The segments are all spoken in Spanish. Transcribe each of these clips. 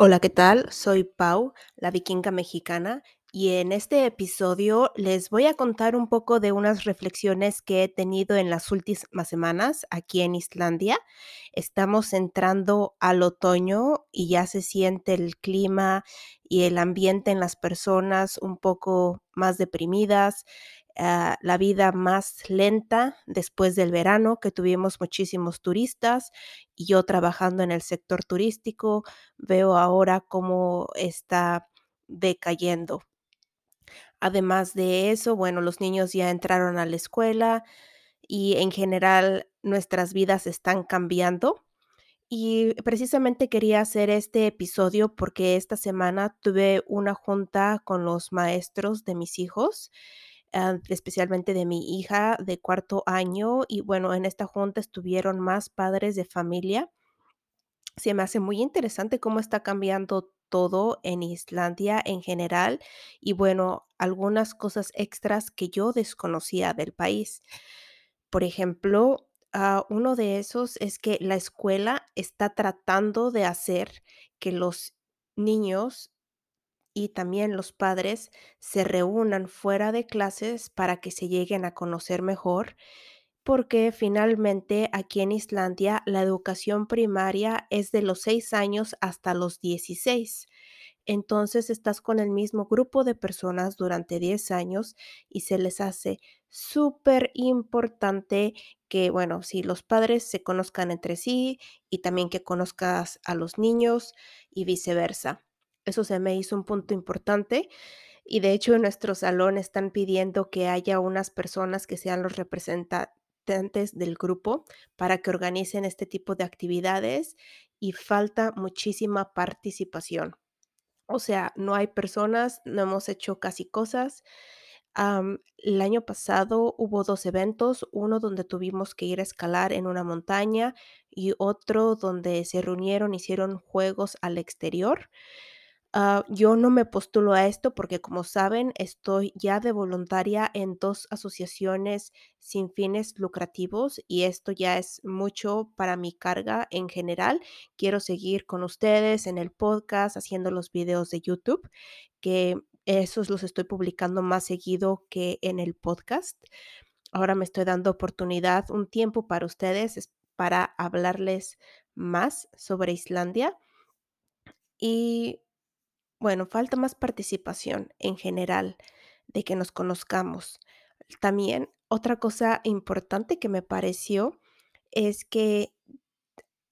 Hola, ¿qué tal? Soy Pau, la vikinga mexicana, y en este episodio les voy a contar un poco de unas reflexiones que he tenido en las últimas semanas aquí en Islandia. Estamos entrando al otoño y ya se siente el clima y el ambiente en las personas un poco más deprimidas. Uh, la vida más lenta después del verano, que tuvimos muchísimos turistas y yo trabajando en el sector turístico, veo ahora cómo está decayendo. Además de eso, bueno, los niños ya entraron a la escuela y en general nuestras vidas están cambiando. Y precisamente quería hacer este episodio porque esta semana tuve una junta con los maestros de mis hijos uh, especialmente de mi hija de cuarto año. Y bueno, en esta junta estuvieron más padres de familia. Se me hace muy interesante cómo está cambiando todo en Islandia en general y bueno, algunas cosas extras que yo desconocía del país. Por ejemplo, uh, uno de esos es que la escuela está tratando de hacer que los niños y también los padres se reúnan fuera de clases para que se lleguen a conocer mejor, porque finalmente aquí en Islandia la educación primaria es de los 6 años hasta los 16. Entonces estás con el mismo grupo de personas durante 10 años y se les hace súper importante que, bueno, si los padres se conozcan entre sí y también que conozcas a los niños y viceversa. Eso se me hizo un punto importante y de hecho en nuestro salón están pidiendo que haya unas personas que sean los representantes del grupo para que organicen este tipo de actividades y falta muchísima participación. O sea, no hay personas, no hemos hecho casi cosas. El año pasado hubo dos eventos, uno donde tuvimos que ir a escalar en una montaña y otro donde se reunieron, hicieron juegos al exterior. Uh, yo no me postulo a esto porque, como saben, estoy ya de voluntaria en dos asociaciones sin fines lucrativos y esto ya es mucho para mi carga en general. Quiero seguir con ustedes en el podcast, haciendo los videos de YouTube, que esos los estoy publicando más seguido que en el podcast. Ahora me estoy dando oportunidad, un tiempo para ustedes, para hablarles más sobre Islandia. Y bueno, falta más participación en general, de que nos conozcamos. También otra cosa importante que me pareció es que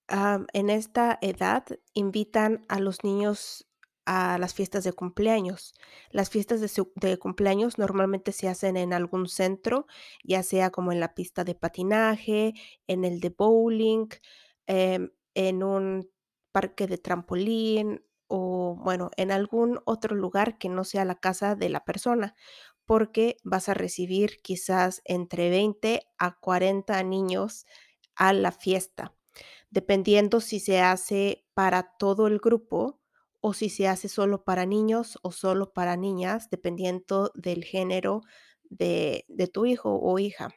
en esta edad invitan a los niños a las fiestas de cumpleaños. Las fiestas de, su, de, cumpleaños normalmente se hacen en algún centro, ya sea como en la pista de patinaje, en el de bowling, eh, en un parque de trampolín o bueno, en algún otro lugar que no sea la casa de la persona, porque vas a recibir quizás entre 20 a 40 niños a la fiesta, dependiendo si se hace para todo el grupo o si se hace solo para niños o solo para niñas, dependiendo del género de, de tu hijo o hija.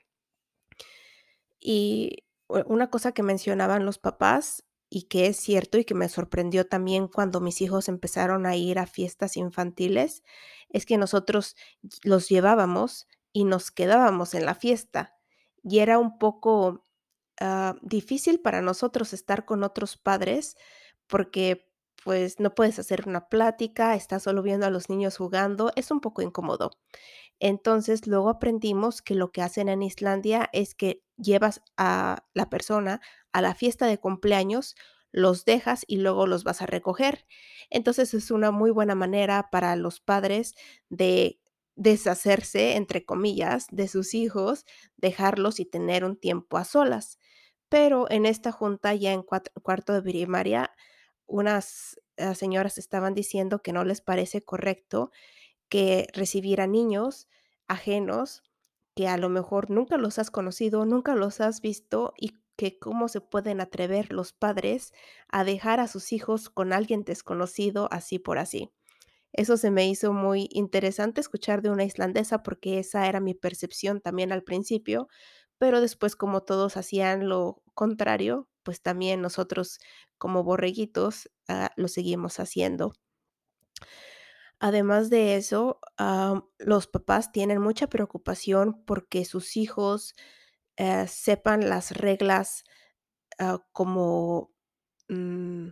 Y una cosa que mencionaban los papás y que es cierto y que me sorprendió también cuando mis hijos empezaron a ir a fiestas infantiles, es que nosotros los llevábamos y nos quedábamos en la fiesta. Y era un poco uh, difícil para nosotros estar con otros padres porque pues no puedes hacer una plática, estás solo viendo a los niños jugando, es un poco incómodo. Entonces luego aprendimos que lo que hacen en Islandia es que llevas a la persona a la fiesta de cumpleaños, los dejas y luego los vas a recoger. Entonces es una muy buena manera para los padres de deshacerse, entre comillas, de sus hijos, dejarlos y tener un tiempo a solas. Pero en esta junta ya en cuarto de primaria, unas uh, señoras estaban diciendo que no les parece correcto que recibir a niños ajenos que a lo mejor nunca los has conocido, nunca los has visto y que cómo se pueden atrever los padres a dejar a sus hijos con alguien desconocido así por así. Eso se me hizo muy interesante escuchar de una islandesa porque esa era mi percepción también al principio, pero después como todos hacían lo contrario, pues también nosotros como borreguitos, ah, lo seguimos haciendo. Además de eso, los papás tienen mucha preocupación porque sus hijos, eh, sepan las reglas, ah, como, mm,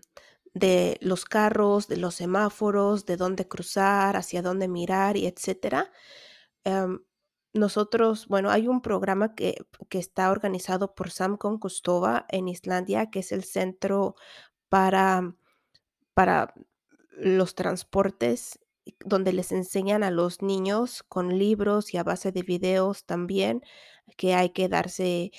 de los carros, de los semáforos, de dónde cruzar, hacia dónde mirar y etcétera. Em, nosotros, bueno, hay un programa que que está organizado por Samkon Kustova en Islandia, que es el centro para para los transportes, donde les enseñan a los niños con libros y a base de videos también, que hay que darse,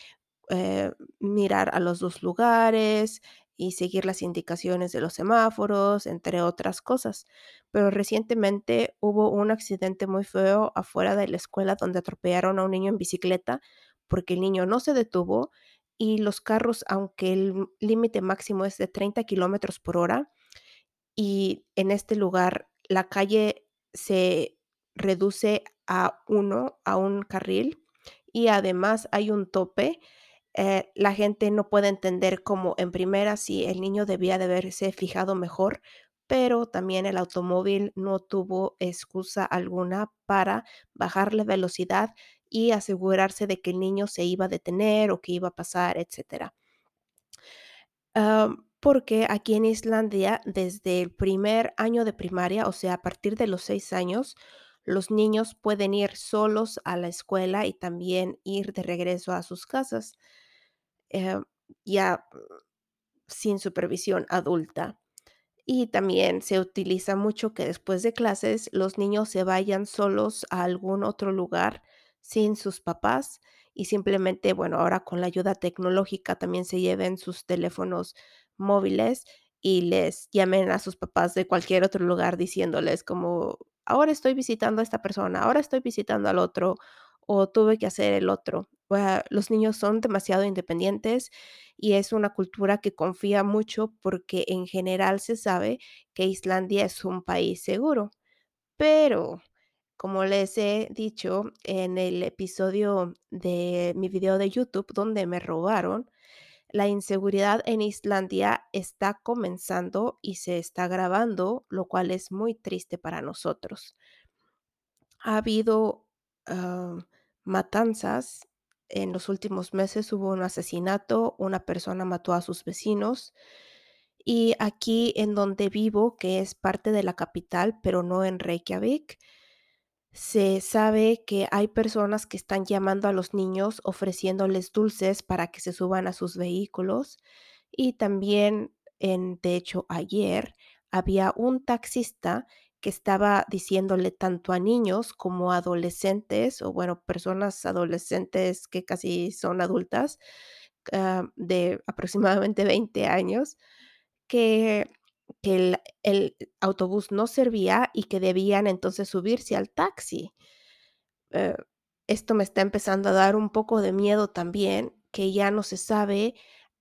eh, mirar a los 2 lugares y seguir las indicaciones de los semáforos, entre otras cosas. Pero recientemente hubo un accidente muy feo afuera de la escuela donde atropellaron a un niño en bicicleta, porque el niño no se detuvo y los carros, aunque el límite máximo es de 30 kilómetros por hora, y en este lugar la calle se reduce a 1, a un carril, y además hay un tope, eh, la gente no puede entender cómo en primera sí el niño debía de haberse fijado mejor, pero también el automóvil no tuvo excusa alguna para bajar la velocidad y asegurarse de que el niño se iba a detener o que iba a pasar. Am, porque aquí en Islandia, desde el primer año de primaria, o sea, a partir de los 6 años, los niños pueden ir solos a la escuela y también ir de regreso a sus casas, em, ya sin supervisión adulta. Y también se utiliza mucho que después de clases los niños se vayan solos a algún otro lugar sin sus papás y simplemente, bueno, ahora con la ayuda tecnológica también se lleven sus teléfonos móviles y les llamen a sus papás de cualquier otro lugar diciéndoles como: "Ahora estoy visitando a esta persona, ahora estoy visitando al otro, o tuve que hacer el otro". Ah, los niños son demasiado independientes y es una cultura que confía mucho porque en general se sabe que Islandia es un país seguro. Pero, como les he dicho en el episodio de mi video de YouTube donde me robaron, la inseguridad en Islandia está comenzando y se está agravando, lo cual es muy triste para nosotros. Ha habido, ah, matanzas en los últimos meses, hubo un asesinato, una persona mató a sus vecinos, y aquí en donde vivo, que es parte de la capital, pero no en Reykjavik, se sabe que hay personas que están llamando a los niños ofreciéndoles dulces para que se suban a sus vehículos, y también en de hecho, ayer había un taxista que estaba diciéndole tanto a niños como a adolescentes, o bueno, personas adolescentes que casi son adultas, ah, de aproximadamente 20 años, que que el el autobús no servía y que debían entonces subirse al taxi. Eh, esto me está empezando a dar un poco de miedo también, que ya no se sabe,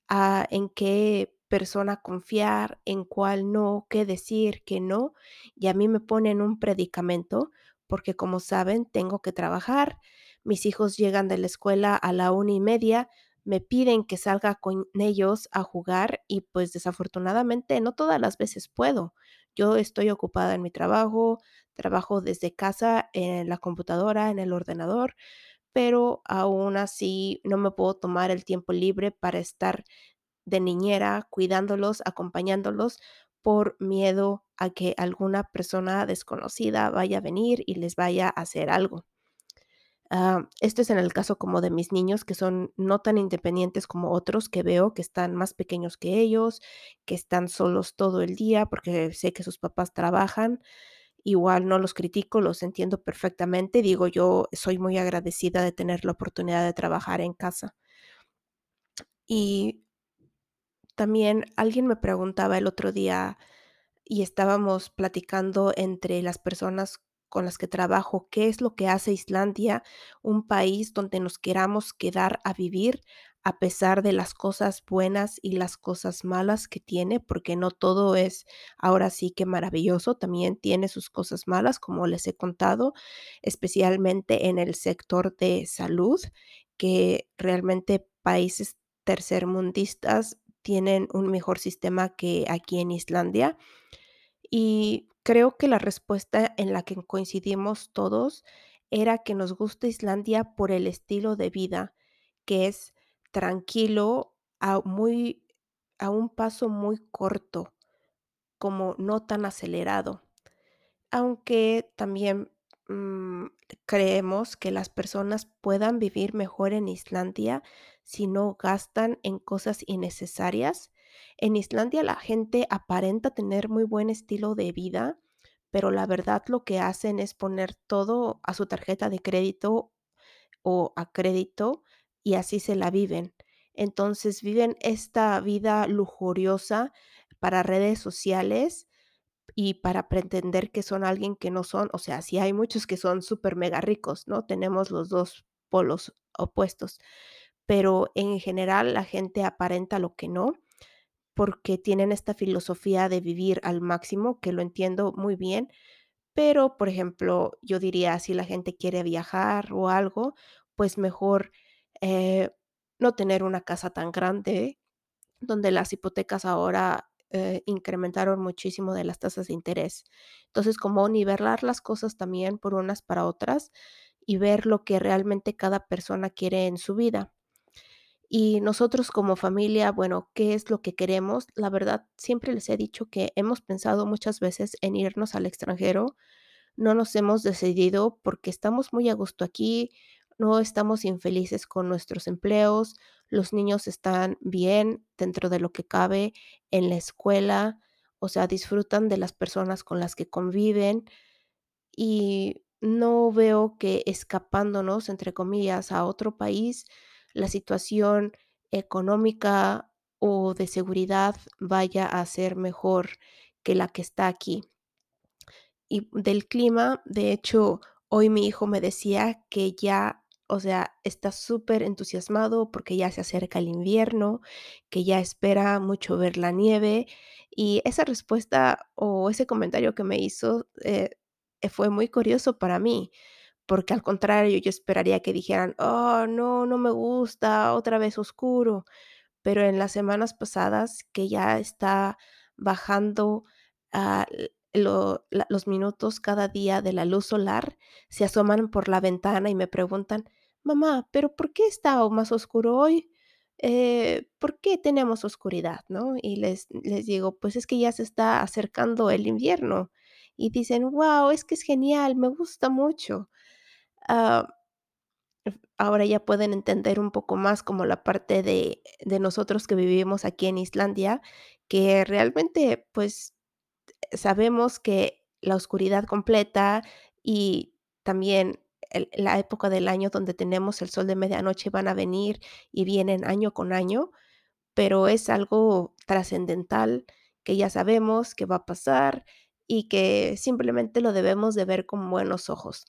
ah, en qué persona confiar, en cuál no, qué decir, qué no, y a mí me pone en un predicamento, porque como saben, tengo que trabajar, mis hijos llegan de la escuela a la una y media, me piden que salga con ellos a jugar y, pues, desafortunadamente, no todas las veces puedo. Yo estoy ocupada en mi trabajo, trabajo desde casa, en la computadora, en el ordenador, pero aún así no me puedo tomar el tiempo libre para estar de niñera, cuidándolos, acompañándolos, por miedo a que alguna persona desconocida vaya a venir y les vaya a hacer algo. Ah, esto es en el caso como de mis niños, que son no tan independientes como otros que veo que están más pequeños que ellos, que están solos todo el día, porque sé que sus papás trabajan. Igual no los critico, los entiendo perfectamente. Digo, yo soy muy agradecida de tener la oportunidad de trabajar en casa. Y también alguien me preguntaba el otro día, y estábamos platicando entre las personas con las que trabajo, ¿qué es lo que hace Islandia un país donde nos queramos quedar a vivir a pesar de las cosas buenas y las cosas malas que tiene? Porque no todo es ahora sí que maravilloso, también tiene sus cosas malas, como les he contado, especialmente en el sector de salud, que realmente países tercermundistas tienen un mejor sistema que aquí en Islandia. Y creo que la respuesta en la que coincidimos todos era que nos gusta Islandia por el estilo de vida, que es tranquilo, a muy a un paso muy corto, como no tan acelerado. Aunque también, mm, creemos que las personas puedan vivir mejor en Islandia si no gastan en cosas innecesarias. En Islandia la gente aparenta tener muy buen estilo de vida, pero la verdad lo que hacen es poner todo a su tarjeta de crédito o a crédito y así se la viven. Entonces viven esta vida lujuriosa para redes sociales y para pretender que son alguien que no son, o sea, sí hay muchos que son súper mega ricos, ¿no? Tenemos los 2 polos opuestos, pero en general la gente aparenta lo que no, porque tienen esta filosofía de vivir al máximo, que lo entiendo muy bien, pero, por ejemplo, yo diría, si la gente quiere viajar o algo, pues mejor, eh, no tener una casa tan grande, donde las hipotecas ahora, eh, incrementaron muchísimo de las tasas de interés. Entonces, como nivelar las cosas también por unas para otras y ver lo que realmente cada persona quiere en su vida. Y nosotros como familia, bueno, ¿qué es lo que queremos? La verdad, siempre les he dicho que hemos pensado muchas veces en irnos al extranjero, no nos hemos decidido porque estamos muy a gusto aquí, no estamos infelices con nuestros empleos, los niños están bien dentro de lo que cabe en la escuela, o sea, disfrutan de las personas con las que conviven y no veo que escapándonos, entre comillas, a otro país, la situación económica o de seguridad vaya a ser mejor que la que está aquí. Y del clima, de hecho, hoy mi hijo me decía que ya, o sea, está súper entusiasmado porque ya se acerca el invierno, que ya espera mucho ver la nieve. Y esa respuesta o ese comentario que me hizo eh, fue muy curioso para mí, porque al contrario, yo esperaría que dijeran, oh, no, no me gusta, otra vez oscuro. Pero en las semanas pasadas que ya está bajando, ah, los minutos cada día de la luz solar, se asoman por la ventana y me preguntan: "Mamá, ¿pero por qué está más oscuro hoy? Eh, ¿por qué tenemos oscuridad?", ¿no? Y les les digo: "Pues es que ya se está acercando el invierno", y dicen: "Guau, es que es genial, me gusta mucho". Ah Ahora ya pueden entender un poco más como la parte de de nosotros que vivimos aquí en Islandia, que realmente, pues, sabemos que la oscuridad completa y también la época del año donde tenemos el sol de medianoche van a venir y vienen año con año, pero es algo trascendental que ya sabemos que va a pasar y que simplemente lo debemos de ver con buenos ojos.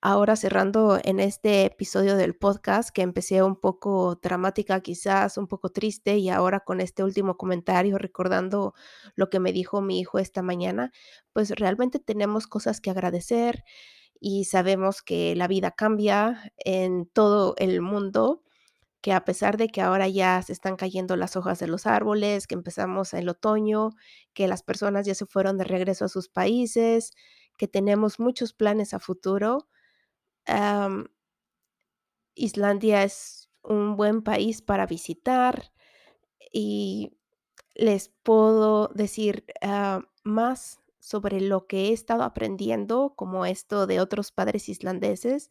Ahora cerrando en este episodio del podcast, que empecé un poco dramática, quizás un poco triste, y ahora con este último comentario, recordando lo que me dijo mi hijo esta mañana, pues realmente tenemos cosas que agradecer y sabemos que la vida cambia en todo el mundo, que a pesar de que ahora ya se están cayendo las hojas de los árboles, que empezamos el otoño, que las personas ya se fueron de regreso a sus países, que tenemos muchos planes a futuro Islandia es un buen país para visitar y les puedo decir, ah, más sobre lo que he estado aprendiendo, como esto de otros padres islandeses,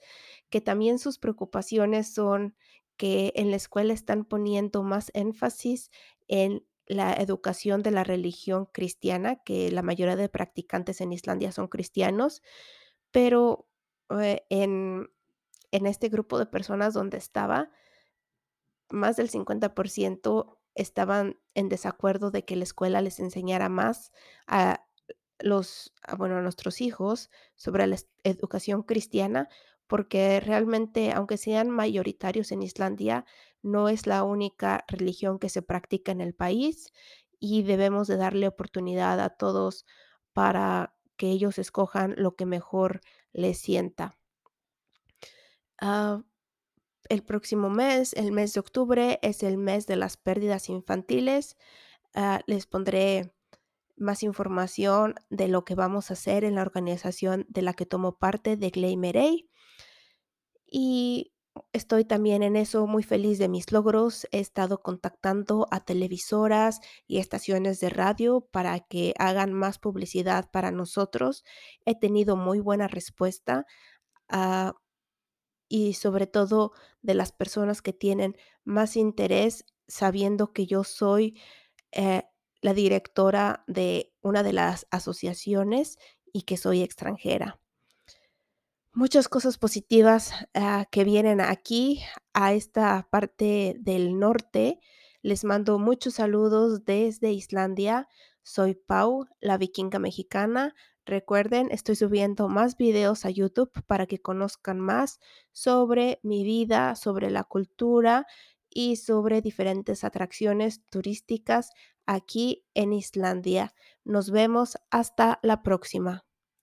que también sus preocupaciones son que en la escuela están poniendo más énfasis en la educación de la religión cristiana, que la mayoría de practicantes en Islandia son cristianos, pero, en en este grupo de personas donde estaba, más del 50% estaban en desacuerdo de que la escuela les enseñara más a los bueno, a nuestros hijos sobre la educación cristiana, porque realmente, aunque sean mayoritarios en Islandia, no es la única religión que se practica en el país, y debemos de darle oportunidad a todos para que ellos escojan lo que mejor les sienta. Ah, el próximo mes, el mes de octubre, es el mes de las pérdidas infantiles. Ah, les pondré más información de lo que vamos a hacer en la organización de la que tomo parte de. Y estoy también en eso muy feliz de mis logros. He estado contactando a televisoras y estaciones de radio para que hagan más publicidad para nosotros. He tenido muy buena respuesta. Ah, y sobre todo de las personas que tienen más interés sabiendo que yo soy eh, la directora de una de las asociaciones y que soy extranjera. Muchas cosas positivas ah, que vienen aquí a esta parte del norte. Les mando muchos saludos desde Islandia. Soy Pau, la vikinga mexicana. Recuerden, estoy subiendo más videos a YouTube para que conozcan más sobre mi vida, sobre la cultura y sobre diferentes atracciones turísticas aquí en Islandia. Nos vemos hasta la próxima.